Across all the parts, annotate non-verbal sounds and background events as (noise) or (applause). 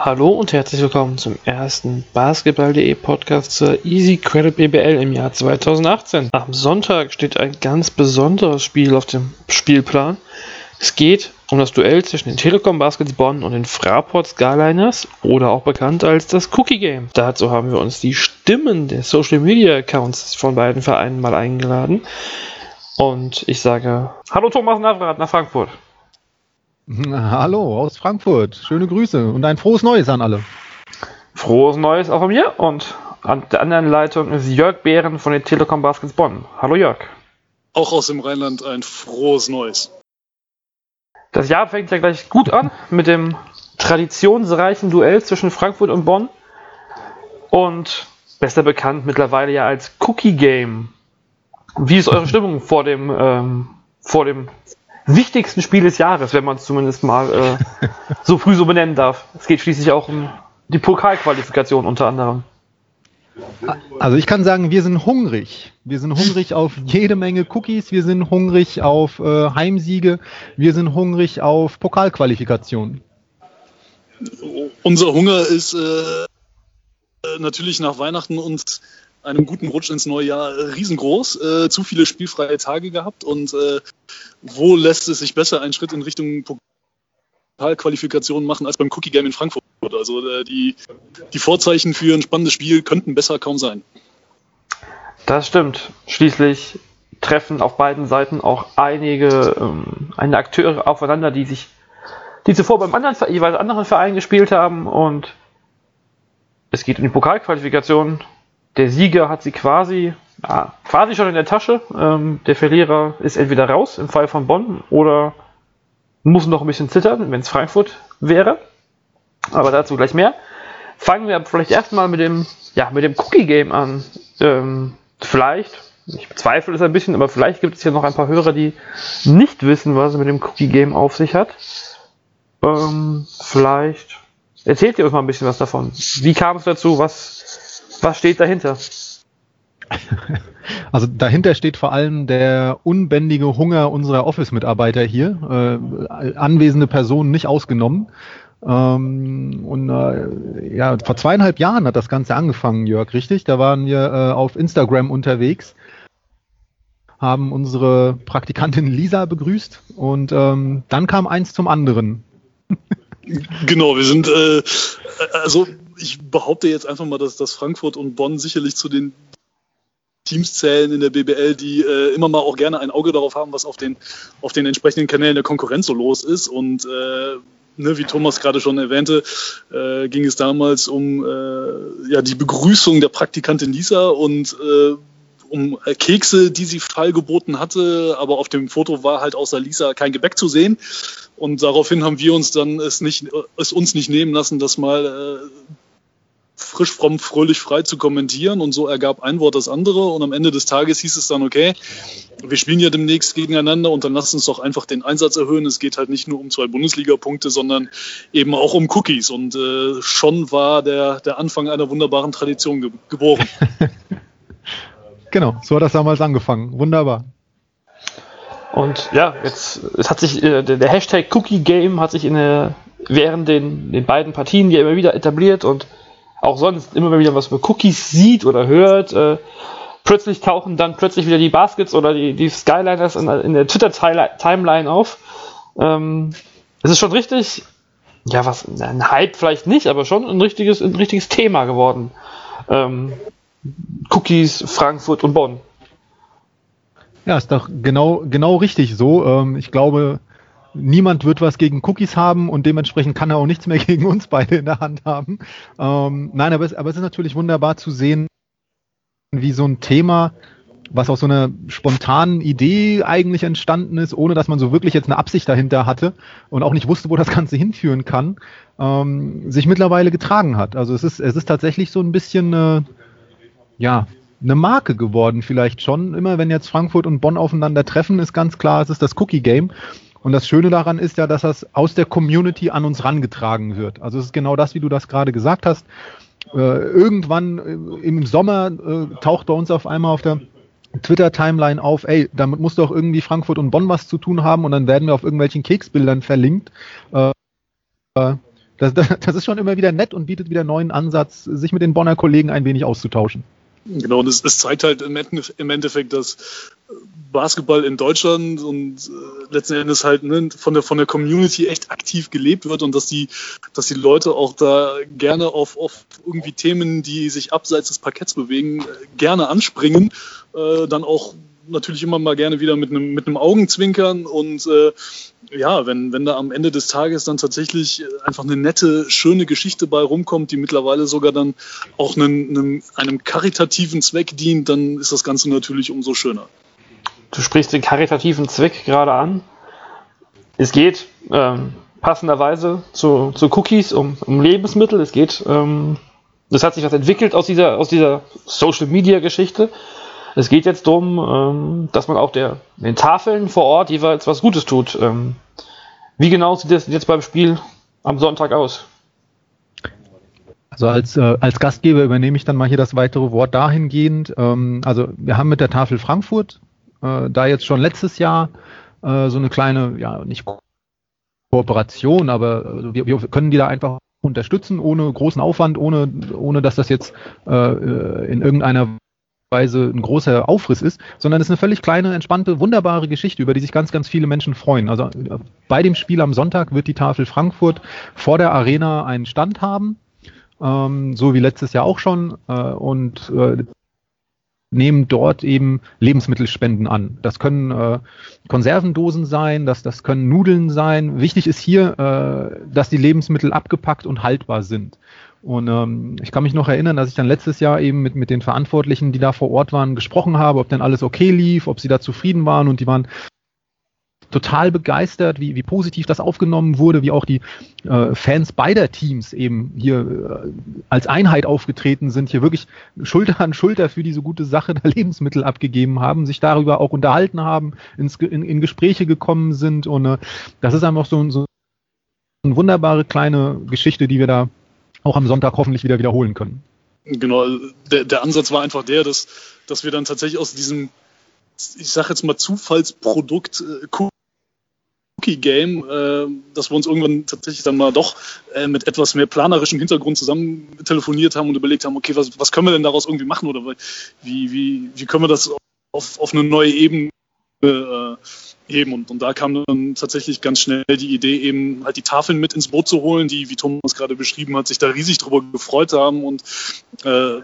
Hallo und herzlich willkommen zum ersten Basketball.de Podcast zur Easy Credit BBL im Jahr 2018. Am Sonntag steht ein ganz besonderes Spiel auf dem Spielplan. Es geht um das Duell zwischen den Telekom Baskets Bonn und den Fraport Skyliners oder auch bekannt als das Cookie Game. Dazu haben wir uns die Stimmen der Social Media Accounts von beiden Vereinen mal eingeladen. Und ich sage Hallo Thomas Navrat nach Frankfurt. (laughs) Hallo aus Frankfurt. Schöne Grüße und ein frohes Neues an alle. Frohes Neues auch von mir und an der anderen Leitung ist Jörg Behren von den Telekom Baskets Bonn. Hallo Jörg. Auch aus dem Rheinland ein frohes Neues. Das Jahr fängt ja gleich gut an mit dem traditionsreichen Duell zwischen Frankfurt und Bonn und besser bekannt mittlerweile ja als Cookie Game. Wie ist eure Stimmung vor dem, ähm, vor dem wichtigsten Spiel des Jahres, wenn man es zumindest mal äh, (laughs) so früh so benennen darf. Es geht schließlich auch um die Pokalqualifikation unter anderem. Also ich kann sagen, wir sind hungrig. Wir sind hungrig auf jede Menge Cookies, wir sind hungrig auf äh, Heimsiege, wir sind hungrig auf Pokalqualifikation. Unser Hunger ist äh, natürlich nach Weihnachten und einem guten Rutsch ins neue Jahr äh, riesengroß. Äh, zu viele spielfreie Tage gehabt und äh, wo lässt es sich besser einen Schritt in Richtung Pokalqualifikation machen als beim Cookie Game in Frankfurt? Also äh, die, die Vorzeichen für ein spannendes Spiel könnten besser kaum sein. Das stimmt. Schließlich treffen auf beiden Seiten auch einige, ähm, einige Akteure aufeinander, die sich, die zuvor beim anderen, jeweils anderen Verein gespielt haben und es geht um die Pokalqualifikation der Sieger hat sie quasi, ja, quasi schon in der Tasche. Ähm, der Verlierer ist entweder raus im Fall von Bonn oder muss noch ein bisschen zittern, wenn es Frankfurt wäre. Aber dazu gleich mehr. Fangen wir vielleicht erstmal mit dem, ja, dem Cookie Game an. Ähm, vielleicht, ich bezweifle es ein bisschen, aber vielleicht gibt es hier noch ein paar Hörer, die nicht wissen, was es mit dem Cookie Game auf sich hat. Ähm, vielleicht erzählt ihr uns mal ein bisschen was davon. Wie kam es dazu? Was was steht dahinter? (laughs) Also dahinter steht vor allem der unbändige Hunger unserer Office-Mitarbeiter hier, äh, anwesende Personen nicht ausgenommen. Ähm, und äh, ja, vor zweieinhalb Jahren hat das Ganze angefangen, Jörg, richtig? Da waren wir äh, auf Instagram unterwegs, haben unsere Praktikantin Lisa begrüßt und ähm, dann kam eins zum anderen. genau, wir sind äh, also ich behaupte jetzt einfach mal, dass, dass Frankfurt und Bonn sicherlich zu den Teams zählen in der BBL, die äh, immer mal auch gerne ein Auge darauf haben, was auf den, auf den entsprechenden Kanälen der Konkurrenz so los ist. Und äh, ne, wie Thomas gerade schon erwähnte, äh, ging es damals um äh, ja, die Begrüßung der Praktikantin Lisa und äh, um Kekse, die sie feilgeboten hatte, aber auf dem Foto war halt außer Lisa kein Gebäck zu sehen. Und daraufhin haben wir uns dann es nicht, es uns nicht nehmen lassen, das mal äh, frisch, fromm, fröhlich, frei zu kommentieren und so ergab ein Wort das andere und am Ende des Tages hieß es dann, okay, wir spielen ja demnächst gegeneinander und dann lass uns doch einfach den Einsatz erhöhen. Es geht halt nicht nur um zwei Bundesliga-Punkte, sondern eben auch um Cookies und äh, schon war der, der Anfang einer wunderbaren Tradition ge geboren. (laughs) genau, so hat das damals angefangen. Wunderbar. Und ja, jetzt es hat sich äh, der Hashtag Cookie Game hat sich in der, während den, den beiden Partien ja immer wieder etabliert und auch sonst immer wieder was über Cookies sieht oder hört. Äh, plötzlich tauchen dann plötzlich wieder die Baskets oder die, die Skyliners in, in der Twitter-Timeline auf. Ähm, es ist schon richtig, ja, was, ein Hype vielleicht nicht, aber schon ein richtiges, ein richtiges Thema geworden. Ähm, Cookies, Frankfurt und Bonn. Ja, ist doch genau, genau richtig so. Ähm, ich glaube, niemand wird was gegen Cookies haben und dementsprechend kann er auch nichts mehr (laughs) gegen uns beide in der Hand haben. Ähm, nein, aber es, aber es ist natürlich wunderbar zu sehen, wie so ein Thema, was aus so einer spontanen Idee eigentlich entstanden ist, ohne dass man so wirklich jetzt eine Absicht dahinter hatte und auch nicht wusste, wo das Ganze hinführen kann, ähm, sich mittlerweile getragen hat. Also es ist, es ist tatsächlich so ein bisschen, äh, ja, eine Marke geworden vielleicht schon. Immer wenn jetzt Frankfurt und Bonn aufeinander treffen, ist ganz klar, es ist das Cookie Game. Und das Schöne daran ist ja, dass das aus der Community an uns rangetragen wird. Also es ist genau das, wie du das gerade gesagt hast. Äh, irgendwann äh, im Sommer äh, taucht bei uns auf einmal auf der Twitter-Timeline auf, ey, damit muss doch irgendwie Frankfurt und Bonn was zu tun haben und dann werden wir auf irgendwelchen Keksbildern verlinkt. Äh, das, das ist schon immer wieder nett und bietet wieder neuen Ansatz, sich mit den Bonner Kollegen ein wenig auszutauschen. Genau, und es, es zeigt halt im Endeffekt, dass Basketball in Deutschland und äh, letzten Endes halt ne, von der von der Community echt aktiv gelebt wird und dass die dass die Leute auch da gerne auf, auf irgendwie Themen, die sich abseits des Parketts bewegen, äh, gerne anspringen, äh, dann auch natürlich immer mal gerne wieder mit einem mit einem Augenzwinkern und äh, ja, wenn, wenn da am Ende des Tages dann tatsächlich einfach eine nette, schöne Geschichte bei rumkommt, die mittlerweile sogar dann auch einem, einem, einem karitativen Zweck dient, dann ist das Ganze natürlich umso schöner. Du sprichst den karitativen Zweck gerade an. Es geht ähm, passenderweise zu, zu Cookies um, um Lebensmittel. Es geht, ähm, das hat sich was entwickelt aus dieser, aus dieser Social Media Geschichte. Es geht jetzt darum, ähm, dass man auch der, den Tafeln vor Ort jeweils was Gutes tut. Ähm, wie genau sieht das jetzt beim Spiel am Sonntag aus? Also als, äh, als Gastgeber übernehme ich dann mal hier das weitere Wort dahingehend. Ähm, also wir haben mit der Tafel Frankfurt äh, da jetzt schon letztes Jahr äh, so eine kleine, ja nicht Kooperation, aber also wir, wir können die da einfach unterstützen ohne großen Aufwand, ohne, ohne dass das jetzt äh, äh in irgendeiner Weise ein großer Aufriss ist, sondern es ist eine völlig kleine, entspannte, wunderbare Geschichte, über die sich ganz, ganz viele Menschen freuen. Also bei dem Spiel am Sonntag wird die Tafel Frankfurt vor der Arena einen Stand haben, ähm, so wie letztes Jahr auch schon, äh, und äh, nehmen dort eben Lebensmittelspenden an. Das können äh, Konservendosen sein, das, das können Nudeln sein. Wichtig ist hier, äh, dass die Lebensmittel abgepackt und haltbar sind. Und ähm, ich kann mich noch erinnern, dass ich dann letztes Jahr eben mit, mit den Verantwortlichen, die da vor Ort waren, gesprochen habe, ob denn alles okay lief, ob sie da zufrieden waren und die waren total begeistert, wie, wie positiv das aufgenommen wurde, wie auch die äh, Fans beider Teams eben hier äh, als Einheit aufgetreten sind, hier wirklich Schulter an Schulter für diese gute Sache der (laughs) Lebensmittel abgegeben haben, sich darüber auch unterhalten haben, ins, in, in Gespräche gekommen sind und äh, das ist einfach so, so eine wunderbare kleine Geschichte, die wir da auch am Sonntag hoffentlich wieder wiederholen können. Genau, der, der Ansatz war einfach der, dass, dass wir dann tatsächlich aus diesem, ich sage jetzt mal, Zufallsprodukt äh, Cookie Game, äh, dass wir uns irgendwann tatsächlich dann mal doch äh, mit etwas mehr planerischem Hintergrund zusammen telefoniert haben und überlegt haben, okay, was, was können wir denn daraus irgendwie machen oder wie, wie, wie können wir das auf, auf eine neue Ebene äh, heben. Und, und da kam dann tatsächlich ganz schnell die Idee, eben halt die Tafeln mit ins Boot zu holen, die, wie Thomas gerade beschrieben hat, sich da riesig drüber gefreut haben und äh,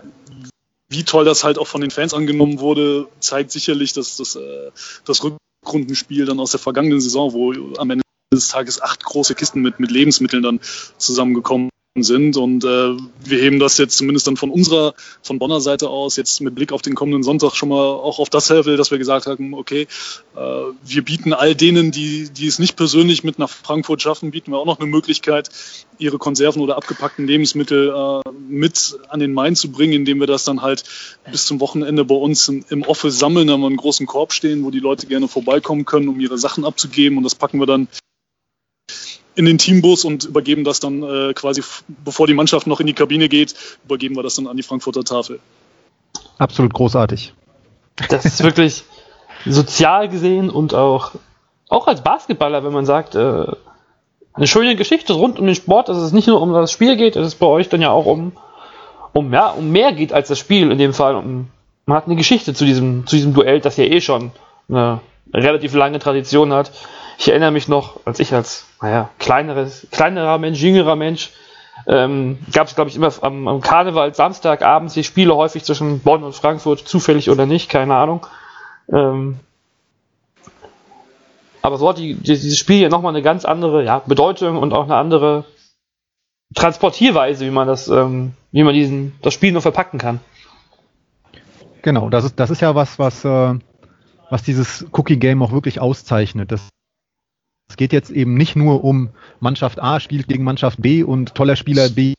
wie toll das halt auch von den Fans angenommen wurde, zeigt sicherlich, dass das, äh, das Rückrundenspiel dann aus der vergangenen Saison, wo am Ende des Tages acht große Kisten mit, mit Lebensmitteln dann zusammengekommen sind. Und äh, wir heben das jetzt zumindest dann von unserer, von Bonner Seite aus, jetzt mit Blick auf den kommenden Sonntag schon mal auch auf das Level, dass wir gesagt haben, okay, äh, wir bieten all denen, die, die es nicht persönlich mit nach Frankfurt schaffen, bieten wir auch noch eine Möglichkeit, ihre Konserven oder abgepackten Lebensmittel äh, mit an den Main zu bringen, indem wir das dann halt bis zum Wochenende bei uns im, im Office sammeln, haben wir einen großen Korb stehen, wo die Leute gerne vorbeikommen können, um ihre Sachen abzugeben und das packen wir dann in den Teambus und übergeben das dann äh, quasi, bevor die Mannschaft noch in die Kabine geht, übergeben wir das dann an die Frankfurter Tafel. Absolut großartig. Das ist wirklich sozial gesehen und auch, auch als Basketballer, wenn man sagt, äh, eine schöne Geschichte rund um den Sport, dass es nicht nur um das Spiel geht, dass es bei euch dann ja auch um, um, ja, um mehr geht als das Spiel in dem Fall. Um, man hat eine Geschichte zu diesem, zu diesem Duell, das ja eh schon eine relativ lange Tradition hat. Ich erinnere mich noch, als ich als naja, kleineres, kleinerer Mensch, jüngerer Mensch, ähm, gab es, glaube ich, immer am, am Karneval Samstagabends die Spiele häufig zwischen Bonn und Frankfurt, zufällig oder nicht, keine Ahnung. Ähm, aber so hat die, dieses Spiel ja nochmal eine ganz andere ja, Bedeutung und auch eine andere Transportierweise, wie man das, ähm, wie man diesen, das Spiel nur verpacken kann. Genau, das ist, das ist ja was, was, äh, was dieses Cookie Game auch wirklich auszeichnet. Das es geht jetzt eben nicht nur um Mannschaft A spielt gegen Mannschaft B und toller Spieler B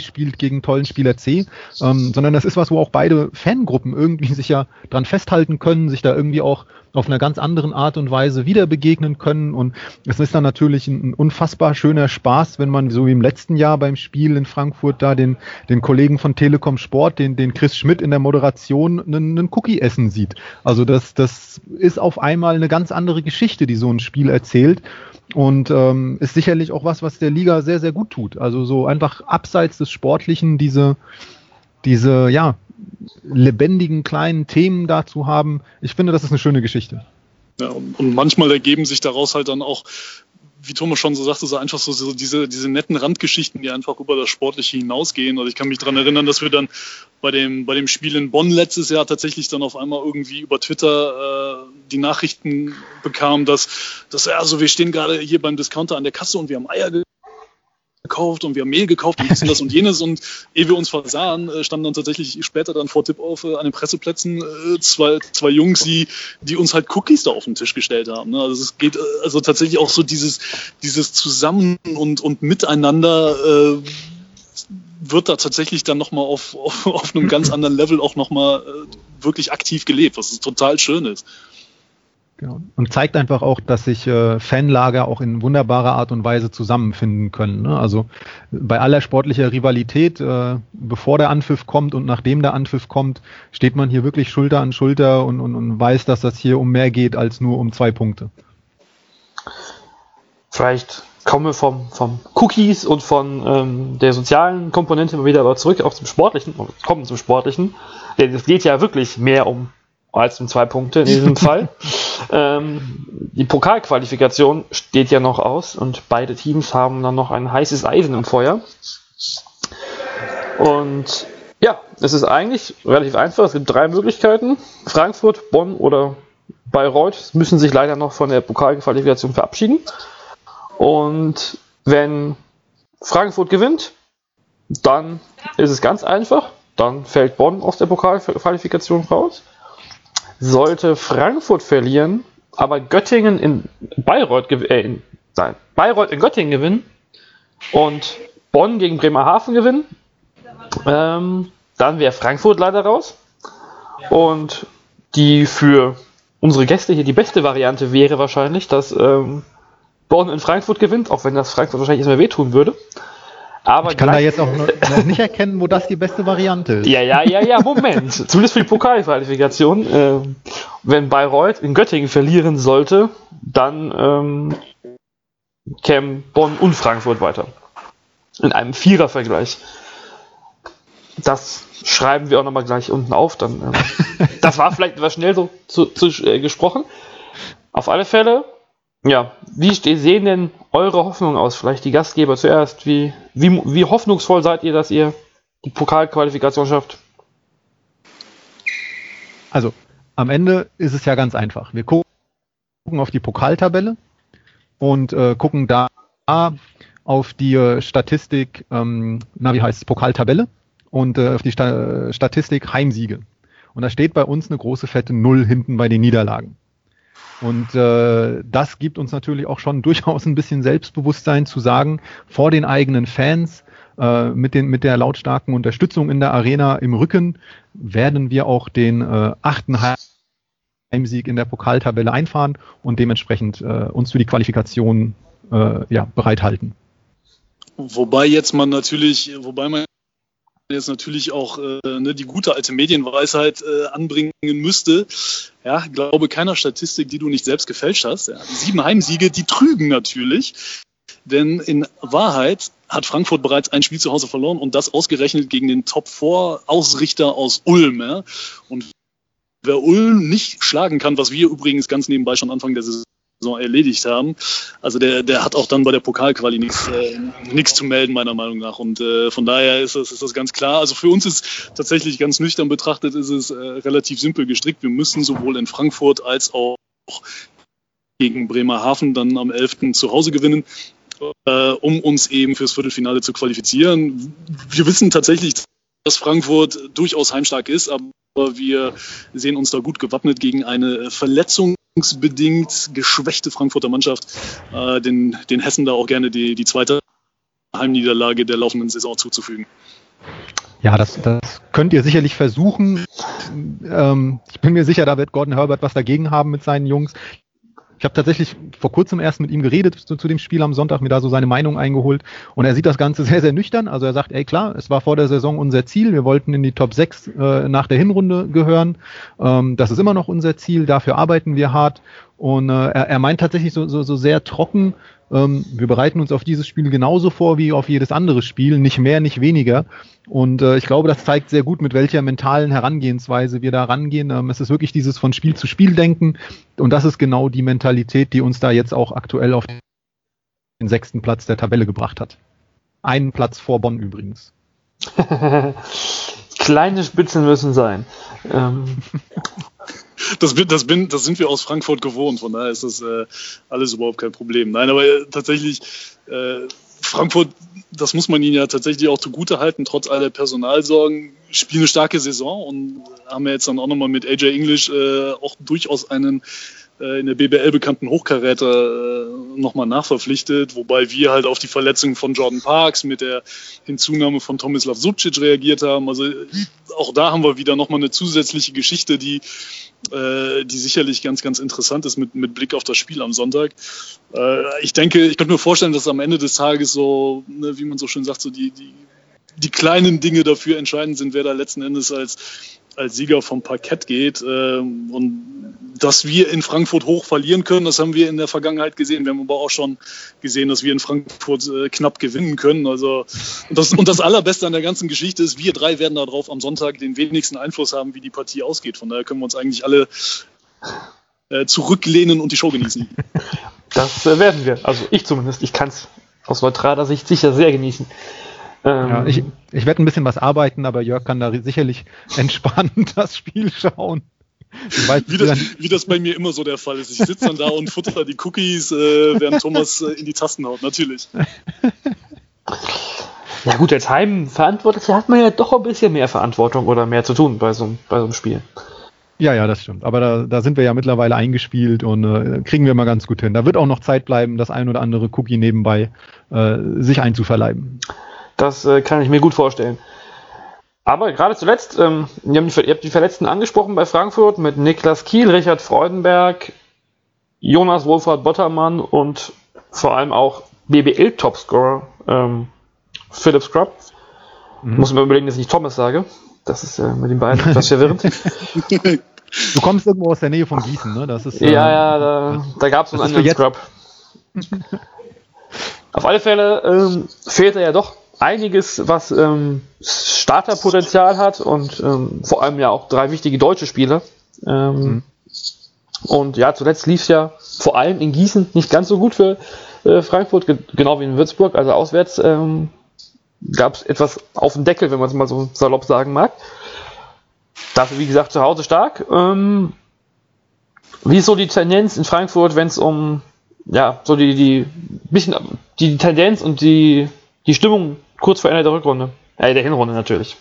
spielt gegen tollen Spieler C, ähm, sondern das ist was, wo auch beide Fangruppen irgendwie sich ja dran festhalten können, sich da irgendwie auch auf einer ganz anderen Art und Weise wieder begegnen können. Und es ist dann natürlich ein, ein, unfassbar schöner Spaß, wenn man so wie im letzten Jahr beim Spiel in Frankfurt da den, den Kollegen von Telekom Sport, den, den Chris Schmidt in der Moderation einen, einen Cookie essen sieht. Also das, das ist auf einmal eine ganz andere Geschichte, die so ein Spiel erzählt. Und ähm, ist sicherlich auch was, was der Liga sehr, sehr gut tut. Also so einfach abseits des Sportlichen diese, diese, ja, lebendigen kleinen Themen dazu haben. Ich finde, das ist eine schöne Geschichte. Ja, und, manchmal ergeben sich daraus halt dann auch wie Thomas schon so sagte, so einfach so, so, diese, diese netten Randgeschichten, die einfach über das Sportliche hinausgehen. Also ich kann mich daran erinnern, dass wir dann bei dem, bei dem Spiel in Bonn letztes Jahr tatsächlich dann auf einmal irgendwie über Twitter äh, die Nachrichten bekamen, dass, dass also wir stehen gerade hier beim Discounter an der Kasse und wir haben Eier gekauft und wir haben Mehl gekauft und das und jenes und ehe wir uns versahen, äh, standen dann tatsächlich später dann vor Tipp auf äh, an den Presseplätzen äh, zwei, zwei Jungs, die, die uns halt Cookies da auf den Tisch gestellt haben. Ne? Also es geht also tatsächlich auch so dieses, dieses Zusammen und, und Miteinander äh, wird da tatsächlich dann nochmal auf, (laughs) auf, auf einem ganz anderen Level auch nochmal äh, wirklich aktiv gelebt, was total schön ist. Genau. Und zeigt einfach auch, dass sich äh, Fanlager auch in wunderbarer Art und Weise zusammenfinden können. Ne? Also bei aller sportlicher Rivalität, äh, bevor der Anpfiff kommt und nachdem der Anpfiff kommt, steht man hier wirklich Schulter an Schulter und, und, und weiß, dass das hier um mehr geht als nur um zwei Punkte. Vielleicht kommen wir vom, vom Cookies und von ähm, der sozialen Komponente mal wieder aber zurück auch zum Sportlichen, kommen zum Sportlichen. Denn es geht ja wirklich mehr um als um zwei Punkte in diesem (laughs) Fall. Ähm, die Pokalqualifikation steht ja noch aus und beide Teams haben dann noch ein heißes Eisen im Feuer. Und ja, es ist eigentlich relativ einfach. Es gibt drei Möglichkeiten. Frankfurt, Bonn oder Bayreuth müssen sich leider noch von der Pokalqualifikation verabschieden. Und wenn Frankfurt gewinnt, dann ist es ganz einfach. Dann fällt Bonn aus der Pokalqualifikation raus. Sollte Frankfurt verlieren, aber Göttingen in Bayreuth, äh, in, nein, Bayreuth in Göttingen gewinnen und Bonn gegen Bremerhaven gewinnen, ähm, dann wäre Frankfurt leider raus. Und die für unsere Gäste hier die beste Variante wäre wahrscheinlich, dass ähm, Bonn in Frankfurt gewinnt, auch wenn das Frankfurt wahrscheinlich erstmal wehtun würde. Aber ich kann da jetzt auch noch nicht erkennen, wo das die beste Variante ist. Ja, ja, ja, ja, Moment. Zumindest für die Pokalqualifikation. Äh, wenn Bayreuth in Göttingen verlieren sollte, dann ähm, kämen Bonn und Frankfurt weiter. In einem Vierervergleich. Das schreiben wir auch nochmal gleich unten auf. Dann, äh, (laughs) das war vielleicht etwas schnell so zu, zu äh, gesprochen. Auf alle Fälle ja, wie sehen denn eure Hoffnungen aus? Vielleicht die Gastgeber zuerst. Wie, wie, wie hoffnungsvoll seid ihr, dass ihr die Pokalqualifikation schafft? Also, am Ende ist es ja ganz einfach. Wir gucken auf die Pokaltabelle und äh, gucken da auf die äh, Statistik, ähm, na wie heißt es, Pokaltabelle und äh, auf die Sta Statistik Heimsiege. Und da steht bei uns eine große fette Null hinten bei den Niederlagen. Und äh, das gibt uns natürlich auch schon (laughs) durchaus ein bisschen Selbstbewusstsein zu sagen, vor den eigenen Fans, äh, mit, den, mit der lautstarken Unterstützung in der Arena im Rücken, werden wir auch den äh, achten Heimsieg in der Pokaltabelle einfahren und dementsprechend äh, uns für die Qualifikation äh, ja, bereithalten. Wobei jetzt man natürlich, wobei man jetzt natürlich auch äh, ne, die gute alte Medienweisheit äh, anbringen müsste. Ja, glaube keiner Statistik, die du nicht selbst gefälscht hast. Ja. Sieben Heimsiege, die trügen natürlich. Denn in Wahrheit hat Frankfurt bereits ein Spiel zu Hause verloren und das ausgerechnet gegen den Top-4-Ausrichter aus Ulm. Ja. Und wer Ulm nicht schlagen kann, was wir übrigens ganz nebenbei schon Anfang der Saison Saison erledigt haben. Also der, der hat auch dann bei der Pokalquali nichts äh, zu melden, meiner Meinung nach. Und äh, von daher ist das, ist das ganz klar. Also für uns ist tatsächlich ganz nüchtern betrachtet, ist es äh, relativ simpel gestrickt. Wir müssen sowohl in Frankfurt als auch gegen Bremerhaven dann am 11. zu Hause gewinnen, äh, um uns eben fürs Viertelfinale zu qualifizieren. Wir wissen tatsächlich, dass Frankfurt durchaus heimstark ist, aber wir sehen uns da gut gewappnet gegen eine Verletzung bedingt geschwächte Frankfurter Mannschaft äh, den, den Hessen da auch gerne die, die zweite Heimniederlage der laufenden Saison zuzufügen. Ja, das, das könnt ihr sicherlich versuchen. Ähm, ich bin mir sicher, da wird Gordon Herbert was dagegen haben mit seinen Jungs. Ich habe tatsächlich vor kurzem erst mit ihm geredet zu, zu, dem Spiel am Sonntag, mir da so seine Meinung eingeholt. Und er sieht das Ganze (laughs) sehr, sehr nüchtern. Also er sagt, ey klar, es war vor der Saison unser Ziel. Wir wollten in die Top 6 äh, nach der Hinrunde gehören. Ähm, das ist immer noch unser Ziel. Dafür arbeiten wir hart. Und äh, er, er meint tatsächlich so, so, so sehr trocken, ähm, wir bereiten uns auf dieses Spiel genauso vor wie auf jedes andere Spiel, nicht mehr, nicht weniger. Und äh, ich glaube, das zeigt sehr gut, mit welcher mentalen Herangehensweise wir da rangehen. Ähm, es ist wirklich dieses von Spiel zu Spiel denken. Und das ist genau die Mentalität, die uns da jetzt auch aktuell auf den sechsten Platz der Tabelle gebracht hat. Einen Platz vor Bonn übrigens. (laughs) Kleine Spitzen müssen sein. Ähm. (laughs) Das, das, bin, das sind wir aus Frankfurt gewohnt, von daher ist das äh, alles überhaupt kein Problem. Nein, aber äh, tatsächlich, äh, Frankfurt, das muss man ihnen ja tatsächlich auch zugute halten, trotz aller Personalsorgen, spielen eine starke Saison und haben ja jetzt dann auch nochmal mit AJ English äh, auch durchaus einen in der BBL bekannten Hochkaräter äh, nochmal nachverpflichtet, wobei wir halt auf die Verletzung von Jordan Parks mit der Hinzunahme von Tomislav Subcic reagiert haben. Also auch da haben wir wieder nochmal eine zusätzliche Geschichte, die, äh, die sicherlich ganz, ganz interessant ist mit, mit Blick auf das Spiel am Sonntag. Äh, ich denke, ich könnte mir vorstellen, dass am Ende des Tages so, ne, wie man so schön sagt, so die, die, die kleinen Dinge dafür entscheidend sind, wer da letzten Endes als als Sieger vom Parkett geht. Ähm, und dass wir in Frankfurt hoch verlieren können, das haben wir in der Vergangenheit gesehen. Wir haben aber auch schon gesehen, dass wir in Frankfurt äh, knapp gewinnen können. Also, und das, und das Allerbeste an der ganzen Geschichte ist, wir drei werden darauf am Sonntag den wenigsten Einfluss haben, wie die Partie ausgeht. Von daher können wir uns eigentlich alle äh, zurücklehnen und die Show genießen. Das äh, werden wir. Also ich zumindest. Ich kann es aus neutraler Sicht sicher sehr genießen. Ähm, ja, ich, ich werde ein bisschen was arbeiten, aber Jörg kann da sicherlich (laughs) entspannt das Spiel schauen. Weiß, wie, das, wie, das, bei mir immer so der Fall ist. Ich sitze dann da und futter die Cookies, äh, während Thomas äh, in die Tasten haut, natürlich. Ja gut, als Heimverantwortlicher hat man ja doch ein bisschen mehr Verantwortung oder mehr zu tun bei so, bei so einem Spiel. Ja, ja, das stimmt. Aber da, da sind wir ja mittlerweile eingespielt und äh, kriegen wir mal ganz gut hin. Da wird auch noch Zeit bleiben, das ein oder andere Cookie nebenbei äh, sich einzuverleiben. Das äh, kann ich mir gut vorstellen. Aber gerade zuletzt, ähm, ihr, habt die, ihr habt die Verletzten angesprochen bei Frankfurt mit Niklas Kiel, Richard Freudenberg, Jonas Wolfhard Bottermann und vor allem auch BBL-Topscorer ähm, Philip Scrub. Mhm. Muss man überlegen, dass ich nicht Thomas sage. Das ist äh, mit den beiden (laughs) etwas verwirrend. Du kommst irgendwo aus der Nähe von Gießen, ne? Das ist, äh, ja, ja, da, da gab es einen anderen Scrub. (laughs) Auf alle Fälle ähm, fehlt er ja doch einiges, was ähm, Starterpotenzial hat und ähm, vor allem ja auch drei wichtige deutsche Spieler. Ähm, mhm. Und ja, zuletzt lief es ja vor allem in Gießen nicht ganz so gut für äh, Frankfurt, ge genau wie in Würzburg. Also auswärts ähm, gab es etwas auf dem Deckel, wenn man es mal so salopp sagen mag. Dafür, wie gesagt, zu Hause stark. Ähm, wie ist so die Tendenz in Frankfurt, wenn es um ja, so die, die bisschen die Tendenz und die, die Stimmung kurz vor Ende der Rückrunde. Äh, der Hinrunde natürlich.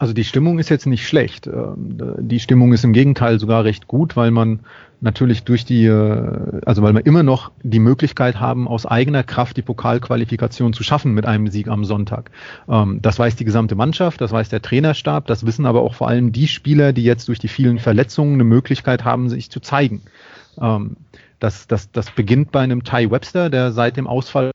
Also die Stimmung ist jetzt nicht schlecht. Ähm, die Stimmung ist im Gegenteil sogar recht gut, weil man natürlich durch die, äh, also weil wir immer noch die Möglichkeit haben, aus eigener Kraft die Pokalqualifikation zu schaffen mit einem Sieg am Sonntag. Ähm, das weiß die gesamte Mannschaft, das weiß der Trainerstab, das wissen aber auch vor allem die Spieler, die jetzt durch die vielen Verletzungen eine Möglichkeit haben, sich zu zeigen. Ähm, das, das, das beginnt bei einem Ty Webster, der seit dem Ausfall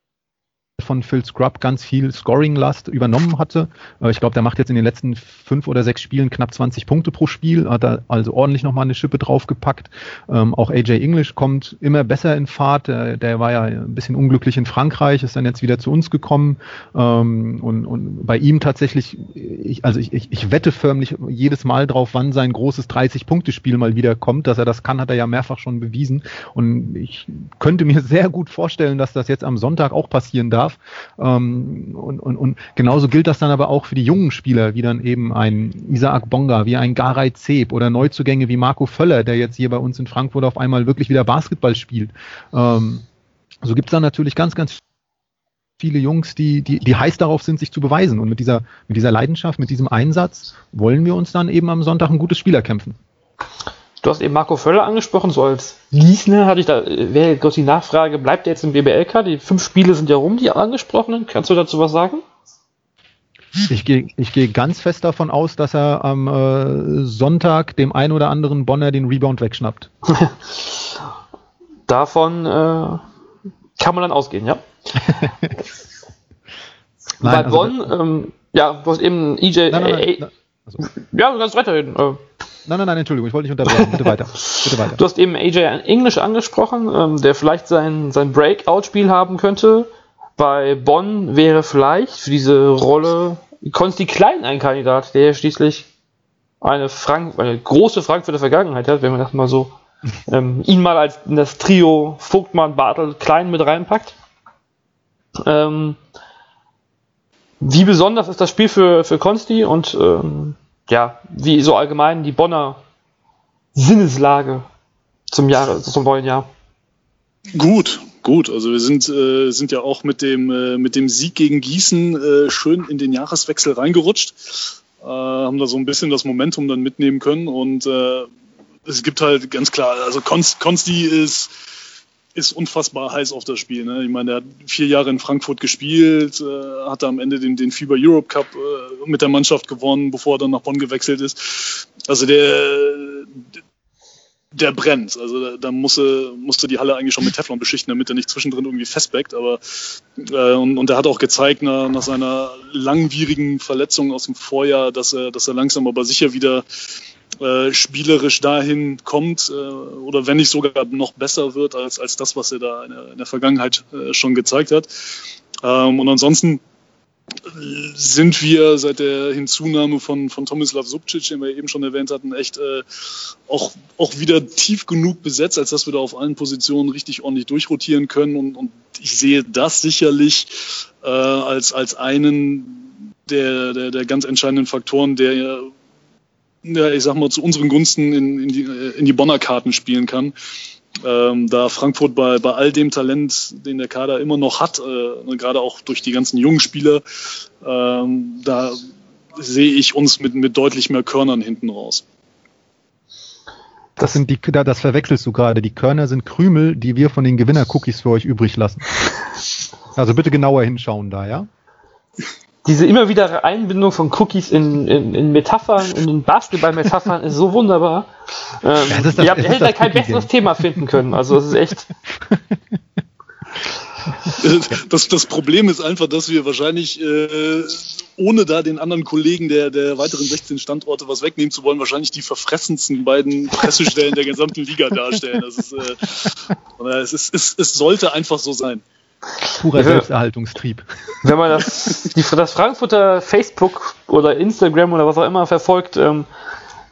von Phil Scrub ganz viel Scoring-Last übernommen hatte. Äh, ich glaube, der macht jetzt in den letzten fünf oder sechs Spielen knapp 20 Punkte pro Spiel, hat da also ordentlich nochmal eine Schippe draufgepackt. Ähm, auch AJ English kommt immer besser in Fahrt. Der, der, war ja ein bisschen unglücklich in Frankreich, ist dann jetzt wieder zu uns gekommen. Ähm, und, und bei ihm tatsächlich, ich, also ich, ich, ich wette förmlich jedes Mal drauf, wann sein großes 30-Punkte-Spiel mal wieder kommt. Dass er das kann, hat er ja mehrfach schon bewiesen. Und ich könnte mir (laughs) sehr gut vorstellen, dass das jetzt am Sonntag auch passieren darf darf. Ähm, und, und, und genauso gilt das dann aber auch für die jungen Spieler, wie dann eben ein Isaac Bonga, wie ein Garay Zeb oder Neuzugänge wie Marco Völler, der jetzt hier bei uns in Frankfurt auf einmal wirklich wieder Basketball spielt. Ähm, so gibt es dann natürlich ganz, ganz viele Jungs, die, die, die heiß darauf sind, sich zu beweisen. Und mit dieser, mit dieser Leidenschaft, mit diesem Einsatz wollen wir uns dann eben am Sonntag ein gutes Spiel erkämpfen. Du hast eben Marco Völler angesprochen, so als Gießner hatte ich da, wäre kurz die Nachfrage, bleibt er jetzt im BBLK? Die fünf Spiele sind ja rum, die angesprochenen. Kannst du dazu was sagen? Ich gehe ich geh ganz fest davon aus, dass er am äh, Sonntag dem einen oder anderen Bonner den Rebound wegschnappt. (laughs) Davon äh, kann man dann ausgehen, ja. (laughs) Nein, Bei also Bonn, ähm, ja, du hast eben EJ. Nein, nein, äh. Also, ja, du kannst weiterreden. Äh, nein, nein, nein, Entschuldigung, ich wollte nicht unterbrechen. Bitte weiter. Bitte weiter. Du hast eben AJ English angesprochen, ähm, der vielleicht sein, sein Breakout-Spiel haben könnte. Bei Bonn wäre vielleicht für diese Rolle Konsti Klein ein Kandidat, der schließlich eine, Frank eine große Frankfurter Vergangenheit hat, wenn man das mal so ähm, ihn mal als in das Trio Vogtmann, Bartel, Klein mit reinpackt. Ähm, wie besonders ist das Spiel für, für Konsti und ähm, ja, wie so allgemein die Bonner Sinneslage zum Jahre, zum neuen Jahr? Gut, gut. Also wir sind, äh, sind ja auch mit dem, äh, mit dem Sieg gegen Gießen äh, schön in den Jahreswechsel reingerutscht. Äh, haben da so ein bisschen das Momentum dann mitnehmen können und äh, es gibt halt ganz klar, also Konst, Konsti ist, ist unfassbar heiß auf das Spiel. Ne? Ich meine, er hat vier Jahre in Frankfurt gespielt, äh, hat am Ende den, den FIBA Europe Cup äh, mit der Mannschaft gewonnen, bevor er dann nach Bonn gewechselt ist. Also der, der brennt. Also da, da musste, musste die Halle eigentlich schon mit Teflon beschichten, damit er nicht zwischendrin irgendwie festbackt. Aber äh, und, und er hat auch gezeigt nach, nach seiner langwierigen Verletzung aus dem Vorjahr, dass er, dass er langsam aber sicher wieder äh, spielerisch dahin kommt äh, oder wenn nicht sogar noch besser wird als, als das, was er da in der, in der Vergangenheit äh, schon gezeigt hat. Ähm, und ansonsten sind wir seit der Hinzunahme von, von Tomislav Subcic, den wir eben schon erwähnt hatten, echt äh, auch, auch wieder tief genug besetzt, als dass wir da auf allen Positionen richtig ordentlich durchrotieren können. Und, und ich sehe das sicherlich äh, als, als einen der, der, der ganz entscheidenden Faktoren, der ja, ich sag mal, zu unseren Gunsten in, in, die, in die Bonner Karten spielen kann. Ähm, da Frankfurt bei, bei all dem Talent, den der Kader immer noch hat, äh, gerade auch durch die ganzen jungen Spieler, ähm, da sehe ich uns mit, mit deutlich mehr Körnern hinten raus. Das sind die, das verwechselst du gerade. Die Körner sind Krümel, die wir von den Gewinner-Cookies für euch übrig lassen. Also bitte genauer hinschauen da, ja? Diese immer wieder Einbindung von Cookies in, in, in Metaphern, in den Basketball-Metaphern ist so wunderbar. Ähm, ja, das, ihr habt, hättet da kein besseres Thema finden können. Also es ist echt. Das, das Problem ist einfach, dass wir wahrscheinlich, äh, ohne da den anderen Kollegen der, der weiteren 16 Standorte was wegnehmen zu wollen, wahrscheinlich die verfressensten beiden Pressestellen der gesamten Liga darstellen. Das ist, äh, es, ist, es, es sollte einfach so sein. Purer Selbsterhaltungstrieb. (laughs) Wenn man das, die, das Frankfurter Facebook oder Instagram oder was auch immer verfolgt, ähm,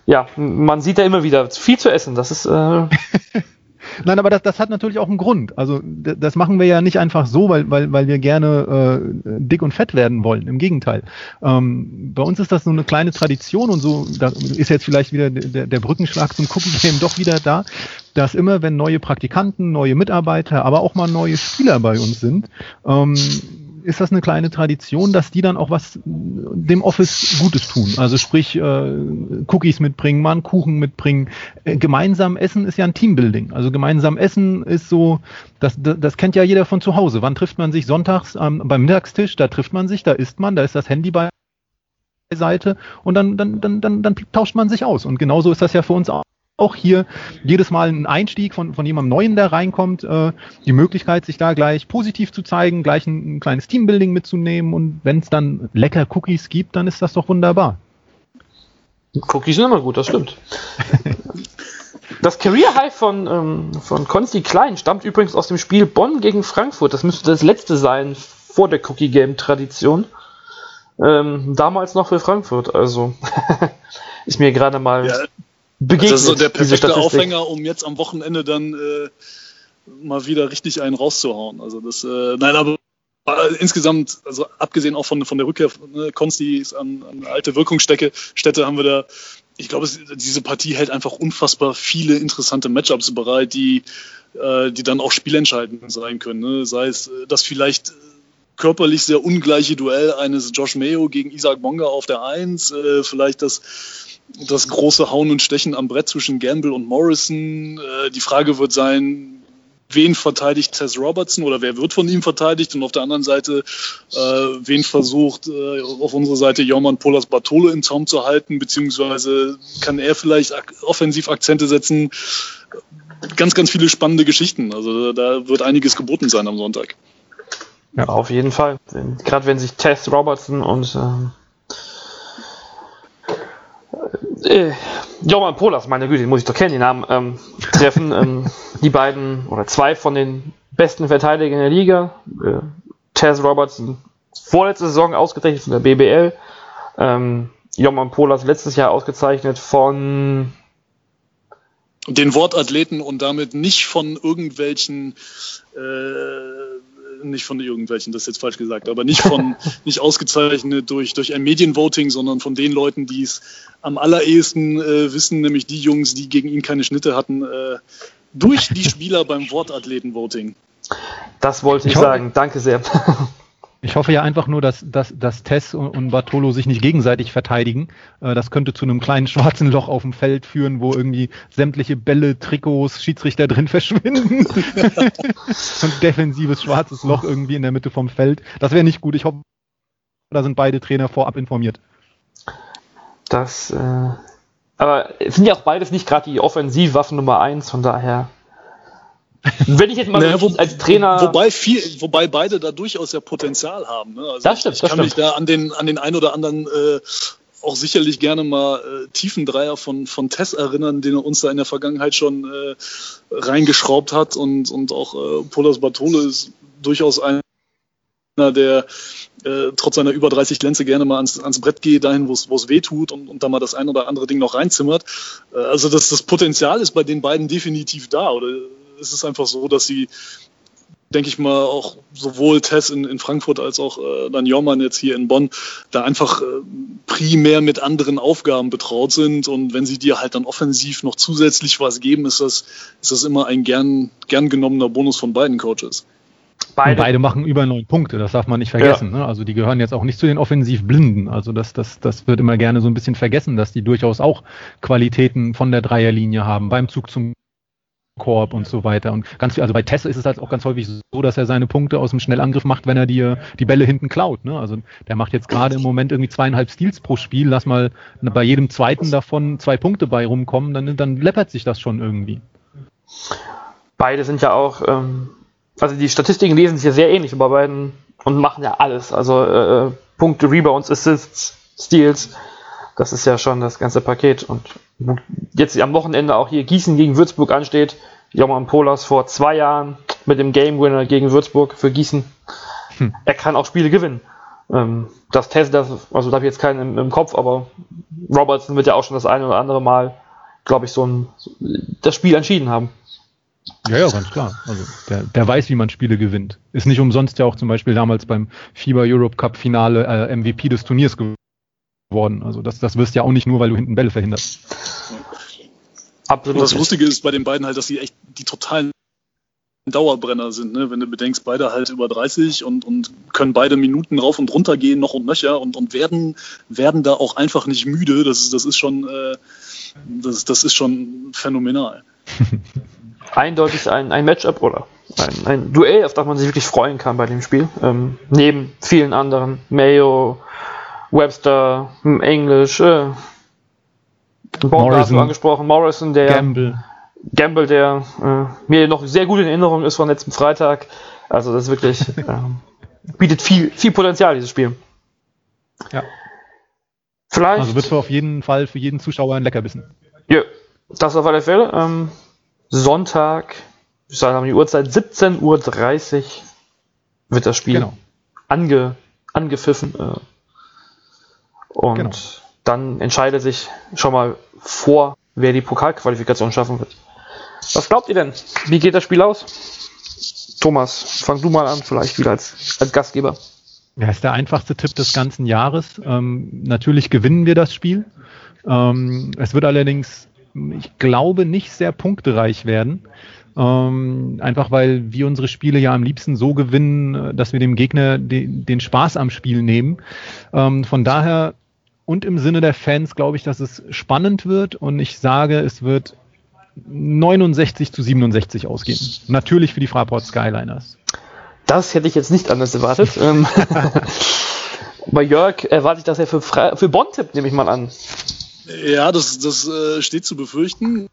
ja, man sieht ja immer wieder viel zu essen. Das ist. Äh, (laughs) Nein, aber das, das hat natürlich auch einen Grund. Also das machen wir ja nicht einfach so, weil, weil, weil wir gerne äh, dick und fett werden wollen. Im Gegenteil. Ähm, bei uns ist das so eine kleine Tradition und so, da ist jetzt vielleicht wieder der, der Brückenschlag zum Cookie Game (laughs) doch wieder da, dass immer, wenn neue Praktikanten, neue Mitarbeiter, aber auch mal neue Spieler bei uns sind, ähm, ist das eine kleine Tradition, dass die dann auch was dem Office Gutes tun. Also sprich, äh, Cookies mitbringen, mal einen Kuchen mitbringen. Äh, gemeinsam essen ist ja ein Teambuilding. Also gemeinsam essen ist so, das, das, das kennt ja jeder von zu Hause. Wann trifft man sich sonntags ähm, beim Mittagstisch? Da trifft man sich, da isst man, da ist das Handy bei Seite und dann, dann, dann, dann, dann tauscht man sich aus. Und genauso ist das ja für uns auch auch hier jedes Mal ein Einstieg von, von jemandem Neuen, der reinkommt, äh, die Möglichkeit, sich da gleich positiv zu zeigen, gleich ein, ein kleines Teambuilding mitzunehmen und wenn es dann lecker Cookies gibt, dann ist das doch wunderbar. Cookies sind immer gut, das stimmt. Das Career High von, ähm, von Konsti Klein stammt übrigens aus dem Spiel Bonn gegen Frankfurt. Das müsste das letzte sein vor der Cookie Game Tradition. Ähm, damals noch für Frankfurt, also (laughs) ist mir gerade mal ja, begegnet. Also der perfekte Aufhänger, um jetzt am Wochenende dann äh, mal wieder richtig einen rauszuhauen. Also das, äh, nein, aber äh, insgesamt, also abgesehen auch von, von der Rückkehr ne, Konstis an, an alte Wirkungsstätte, Städte haben wir da, ich glaube, diese Partie hält einfach unfassbar viele interessante Matchups bereit, die, äh, die dann auch spielentscheidend sein können. Ne? Sei es äh, das vielleicht körperlich sehr ungleiche Duell eines Josh Mayo gegen Isaac Bonga auf der Eins, äh, vielleicht das das große Hauen und Stechen am Brett zwischen Gamble und Morrison. Äh, die Frage wird sein, wen verteidigt Tess Robertson oder wer wird von ihm verteidigt und auf der anderen Seite, äh, wen versucht äh, auf unserer Seite Jorman Polas Bartolo im Zaum zu halten, beziehungsweise kann er vielleicht offensiv Akzente setzen. Ganz, ganz viele spannende Geschichten. Also da wird einiges geboten sein am Sonntag. Ja, auf jeden Fall. Gerade wenn sich Tess Robertson und ähm, äh, Jorman Polas, meine Güte, den muss ich doch kennen, den Namen, ähm, treffen (laughs) ähm, die beiden oder zwei von den besten Verteidigern der Liga. Äh, Tess Robertson, vorletzte Saison ausgezeichnet von der BBL. Ähm, Jorman Polas letztes Jahr ausgezeichnet von den Wortathleten und damit nicht von irgendwelchen äh, nicht von irgendwelchen, das ist jetzt falsch gesagt, aber nicht von, (laughs) nicht ausgezeichnet durch, durch ein Medienvoting, sondern von den Leuten, die es am allerersten äh, wissen, nämlich die Jungs, die gegen ihn keine Schnitte hatten, äh, durch die Spieler beim Wortathleten-Voting. Das wollte ich, ich sagen. Danke sehr. (laughs) Ich hoffe ja einfach nur, dass, dass, dass Tess und Bartolo sich nicht gegenseitig verteidigen. Äh, das könnte zu einem kleinen schwarzen Loch auf dem Feld führen, wo irgendwie sämtliche Bälle, Trikots, Schiedsrichter drin (laughs) verschwinden. und defensives schwarzes Loch irgendwie in der Mitte vom Feld. Das wäre nicht gut. Ich hoffe, da sind beide Trainer vorab informiert. Das, äh, aber sind ja auch beides nicht gerade die Offensivwaffen Nummer eins, von daher wenn ich jetzt mal naja, wo, als Trainer. Wobei, viel, wobei beide da durchaus ja Potenzial haben. Ne? Also das stimmt. Ich kann stimmt. mich da an den, an den ein oder anderen äh, auch sicherlich gerne mal äh, tiefen Dreier von, von Tess erinnern, den er uns da in der Vergangenheit schon äh, reingeschraubt hat. Und, und auch äh, Polas Bartole ist durchaus einer, der äh, trotz seiner über 30 Glänze gerne mal ans, ans Brett geht, dahin, wo es weh tut und, und da mal das ein oder andere Ding noch reinzimmert. Äh, also das, das Potenzial ist bei den beiden definitiv da. Oder ist es einfach so, dass sie, denke ich mal, auch sowohl Tess in, in Frankfurt als auch äh, dann Jormann jetzt hier in Bonn da einfach äh, primär mit anderen Aufgaben betraut sind. Und wenn sie dir halt dann offensiv noch zusätzlich was geben, ist das, ist das immer ein gern, gern genommener Bonus von beiden Coaches. Beide. beide machen über neun Punkte, das darf man nicht vergessen. Ja. Ne? Also die gehören jetzt auch nicht zu den Offensivblinden. Also das, das, das wird immer gerne so ein bisschen vergessen, dass die durchaus auch Qualitäten von der Dreierlinie haben, beim Zug zum Korb und so weiter. Und ganz viel, also bei Tess ist es halt auch ganz häufig so, dass er seine Punkte aus dem Schnellangriff macht, wenn er dir die Bälle hinten klaut. Ne? Also der macht jetzt gerade im Moment irgendwie zweieinhalb Steals pro Spiel. Lass mal bei jedem zweiten davon zwei Punkte bei rumkommen, dann, dann läppert sich das schon irgendwie. Beide sind ja auch, ähm, also die Statistiken lesen sich ja sehr ähnlich bei beiden und machen ja alles. Also äh, äh Punkte, Rebounds, Assists, Steals. Das ist ja schon das ganze Paket. Und jetzt am Wochenende auch hier Gießen gegen Würzburg ansteht. Joman Polas vor zwei Jahren mit dem Game Winner gegen Würzburg für Gießen. Hm. Er kann auch Spiele gewinnen. Ähm, das Test, das, also da habe ich jetzt keinen im, im, Kopf, aber Robertson wird ja auch schon das eine oder andere Mal, glaube ich, so ein, das Spiel entschieden haben. Ja, ja, ganz klar. Also der, der weiß, wie man Spiele gewinnt. Ist nicht umsonst ja auch zum Beispiel damals beim FIBA Europe Cup Finale äh, MVP des Turniers geworden worden. Also das, das wirst ja auch nicht nur, weil du hinten Bälle verhinderst. Absolut. Und das Lustige ist bei den beiden halt, dass sie echt die totalen Dauerbrenner sind, ne? wenn du bedenkst, beide halt über 30 und, und können beide Minuten rauf und runter gehen, noch und nöcher und, und werden, werden da auch einfach nicht müde. Das ist, das ist schon, äh, das, das ist schon phänomenal. (laughs) Eindeutig ein, ein Matchup oder ein, ein Duell, auf das man sich wirklich freuen kann bei dem Spiel. Ähm, neben vielen anderen. Mayo, Webster, hm, Englisch, äh, Morrison angesprochen, Morrison, der Gamble, Gamble der äh, mir noch sehr gut in Erinnerung ist von letztem Freitag. Also das ist wirklich (laughs) äh, bietet viel, viel Potenzial, dieses Spiel. Ja. Vielleicht. Also wird für auf jeden Fall für jeden Zuschauer ein Leckerbissen. Ja, das auf alle Fälle. Ähm, Sonntag, ich sage die Uhrzeit, 17.30 Uhr wird das Spiel genau. ange, angepfiffen. Äh, und genau. Dann entscheidet sich schon mal vor, wer die Pokalqualifikation schaffen wird. Was glaubt ihr denn? Wie geht das Spiel aus? Thomas, fang du mal an, vielleicht wieder als, als Gastgeber. Ja, ist der einfachste Tipp des ganzen Jahres. Ähm, natürlich gewinnen wir das Spiel. Ähm, es wird allerdings, ich glaube, nicht sehr punktereich werden. Ähm, einfach weil wir unsere Spiele ja am liebsten so gewinnen, dass wir dem Gegner de den Spaß am Spiel nehmen. Ähm, von daher und im Sinne der Fans glaube ich, dass es spannend wird und ich sage, es wird 69 zu 67 ausgehen. Natürlich für die Fraport Skyliners. Das hätte ich jetzt nicht anders erwartet. (laughs) Ähm, (laughs) bei Jörg erwarte ich, dass er für, Fra für Bonn tippt, nehme ich mal an. Ja, das, das äh, steht zu befürchten.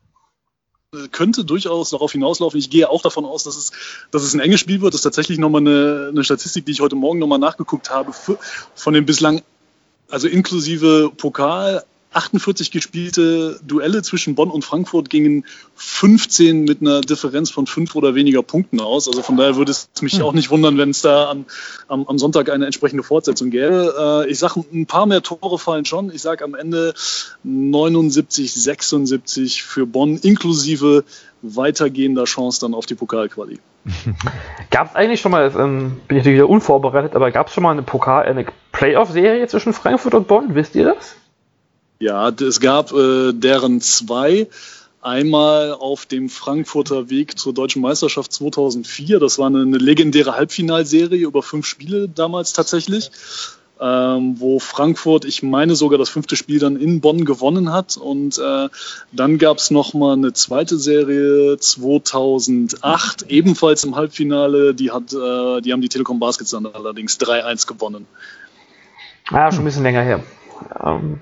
Könnte durchaus darauf hinauslaufen. Ich gehe auch davon aus, dass es, dass es ein enges Spiel wird. Das ist tatsächlich nochmal eine, eine Statistik, die ich heute Morgen nochmal nachgeguckt habe. Für, von den bislang, also inklusive Pokal, 48 gespielte Duelle zwischen Bonn und Frankfurt gingen 15 mit einer Differenz von fünf oder weniger Punkten aus. Also von daher würde es mich hm. auch nicht wundern, wenn es da am, am, am Sonntag eine entsprechende Fortsetzung gäbe. Äh, ich sage, ein paar mehr Tore fallen schon. Ich sage am Ende 79, 76 für Bonn, inklusive weitergehender Chance dann auf die Pokalquali. (laughs) Gab es eigentlich schon mal, ähm, bin ich natürlich wieder unvorbereitet, aber gab es schon mal eine Pokal, eine Playoff-Serie zwischen Frankfurt und Bonn? Wisst ihr das? Ja, es gab äh, deren zwei. Einmal auf dem Frankfurter Weg zur deutschen Meisterschaft 2004. Das war eine, legendäre Halbfinalserie über fünf Spiele damals tatsächlich, ähm, wo Frankfurt, ich meine sogar das fünfte Spiel dann in Bonn gewonnen hat. Und äh, dann gab es nochmal eine zweite Serie 2008, ebenfalls im Halbfinale. Die, hat, äh, die haben die Telekom Baskets dann allerdings 3-1 gewonnen. Ja, schon ein bisschen länger her. Ähm,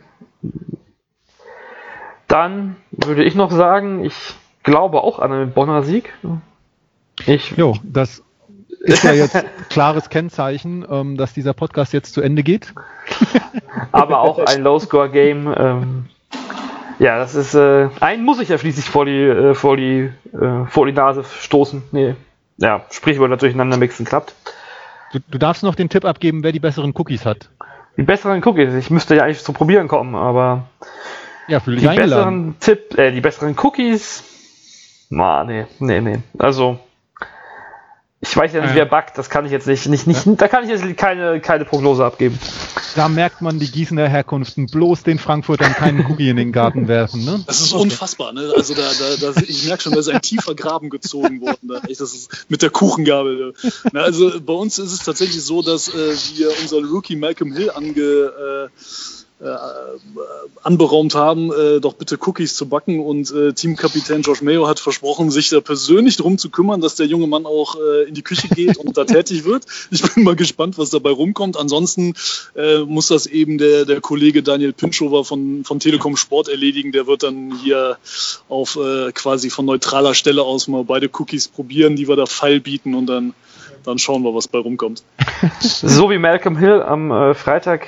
dann würde ich noch sagen, ich glaube auch an einen Bonner Sieg. Ich jo, das ist ja jetzt (laughs) klares Kennzeichen, ähm, dass dieser Podcast jetzt zu Ende geht. (laughs) Aber auch ein Low-Score-Game. Ähm, ja, das ist äh, einen muss ich ja schließlich vor die äh, vor die äh, vor die Nase stoßen. Nee. Ja, Sprichwörter durcheinander mixen klappt. Du, du darfst noch den Tipp abgeben, wer die besseren Cookies hat. Die besseren Cookies. Ich müsste ja eigentlich zum Probieren kommen, aber ja, die besseren Tipp, äh, die besseren Cookies. Na, nee, nee, nee. Also ich weiß ja nicht, ja. wer backt, das kann ich jetzt nicht, nicht, nicht ja. da kann ich jetzt keine, keine Prognose abgeben. Da merkt man die Gießener Herkunften, bloß den Frankfurtern keinen Cookie in den Garten werfen, ne? Das ist unfassbar, ne? Also da, da, da ich merke schon, da ist ein tiefer Graben gezogen worden, da. Das ist mit der Kuchengabel. Na, also bei uns ist es tatsächlich so, dass äh, wir unseren Rookie Malcolm Hill ange, äh, äh, anberaumt haben, äh, doch bitte Cookies zu backen. Und äh, Teamkapitän Josh Mayo hat versprochen, sich da persönlich darum zu kümmern, dass der junge Mann auch äh, in die Küche geht und da (laughs) tätig wird. Ich bin mal gespannt, was dabei rumkommt. Ansonsten äh, muss das eben der, der Kollege Daniel Pinschover von, von Telekom Sport erledigen. Der wird dann hier auf äh, quasi von neutraler Stelle aus mal beide Cookies probieren, die wir da feil bieten und dann dann schauen wir, was bei rumkommt. (laughs) So wie Malcolm Hill am äh, Freitag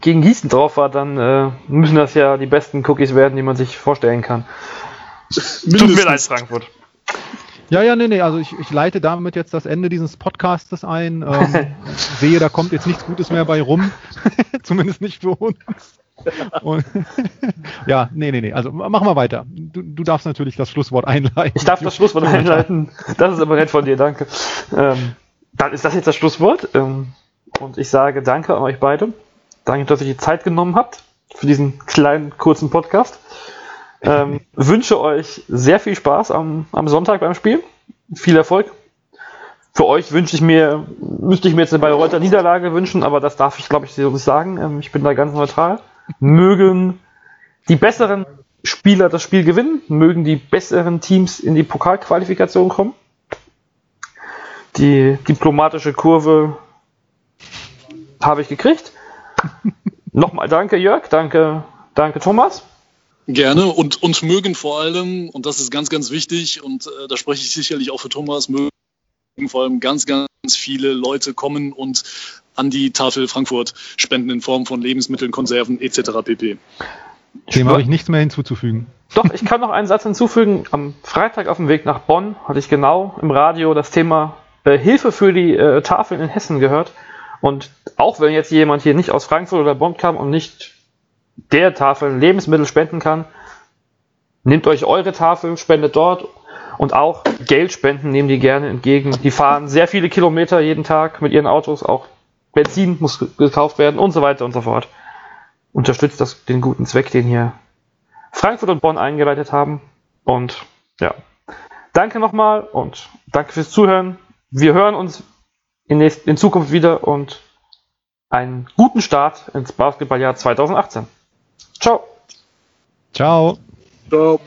gegen Gießen drauf war, dann äh, müssen das ja die besten Cookies werden, die man sich vorstellen kann. Tut mir leid, Frankfurt. Ja, ja, nee, nee, also ich, ich leite damit jetzt das Ende dieses Podcastes ein. Ähm, (laughs) sehe, da kommt jetzt nichts Gutes mehr bei rum. (laughs) Zumindest nicht für uns. Und, (laughs) ja, nee, nee, nee. Also machen wir weiter. Du, du, darfst natürlich das Schlusswort einleiten. Ich darf das Schlusswort einleiten. Das ist aber nett von dir, danke. Ähm, dann ist das jetzt das Schlusswort. Ähm, und ich sage danke an euch beide. Danke, dass ihr die Zeit genommen habt für diesen kleinen, kurzen Podcast. Ähm, wünsche euch sehr viel Spaß am, am Sonntag beim Spiel. Viel Erfolg. Für euch wünsche ich mir, müsste ich mir jetzt eine Bayreuther Niederlage wünschen, aber das darf ich, glaube ich, so nicht sagen. Ähm, ich bin da ganz neutral. Mögen die besseren Spieler das Spiel gewinnen, mögen die besseren Teams in die Pokalqualifikation kommen. Die diplomatische Kurve habe ich gekriegt. (laughs) Nochmal danke, Jörg, danke, danke, Thomas. Gerne und, und mögen vor allem, und das ist ganz, ganz wichtig, und äh, da spreche ich sicherlich auch für Thomas, mögen vor allem ganz, ganz viele Leute kommen und an die Tafel Frankfurt spenden in Form von Lebensmitteln, Konserven etc. pp. Dem habe ich nichts mehr hinzuzufügen. Doch, ich kann noch einen Satz hinzufügen. Am Freitag auf dem Weg nach Bonn hatte ich genau im Radio das Thema äh, Hilfe für die äh, Tafeln in Hessen gehört. Und auch wenn jetzt jemand hier nicht aus Frankfurt oder Bonn kam und nicht der Tafel Lebensmittel spenden kann, nehmt euch eure Tafel, spendet dort und auch Geld spenden nehmen die gerne entgegen. Die fahren sehr viele Kilometer jeden Tag mit ihren Autos, auch Benzin muss gekauft werden und so weiter und so fort. Unterstützt das den guten Zweck, den hier Frankfurt und Bonn eingeleitet haben. Und ja, danke nochmal und danke fürs Zuhören. Wir hören uns in, nächst, in Zukunft wieder und einen guten Start ins Basketballjahr 2018. Ciao. Ciao. Ciao.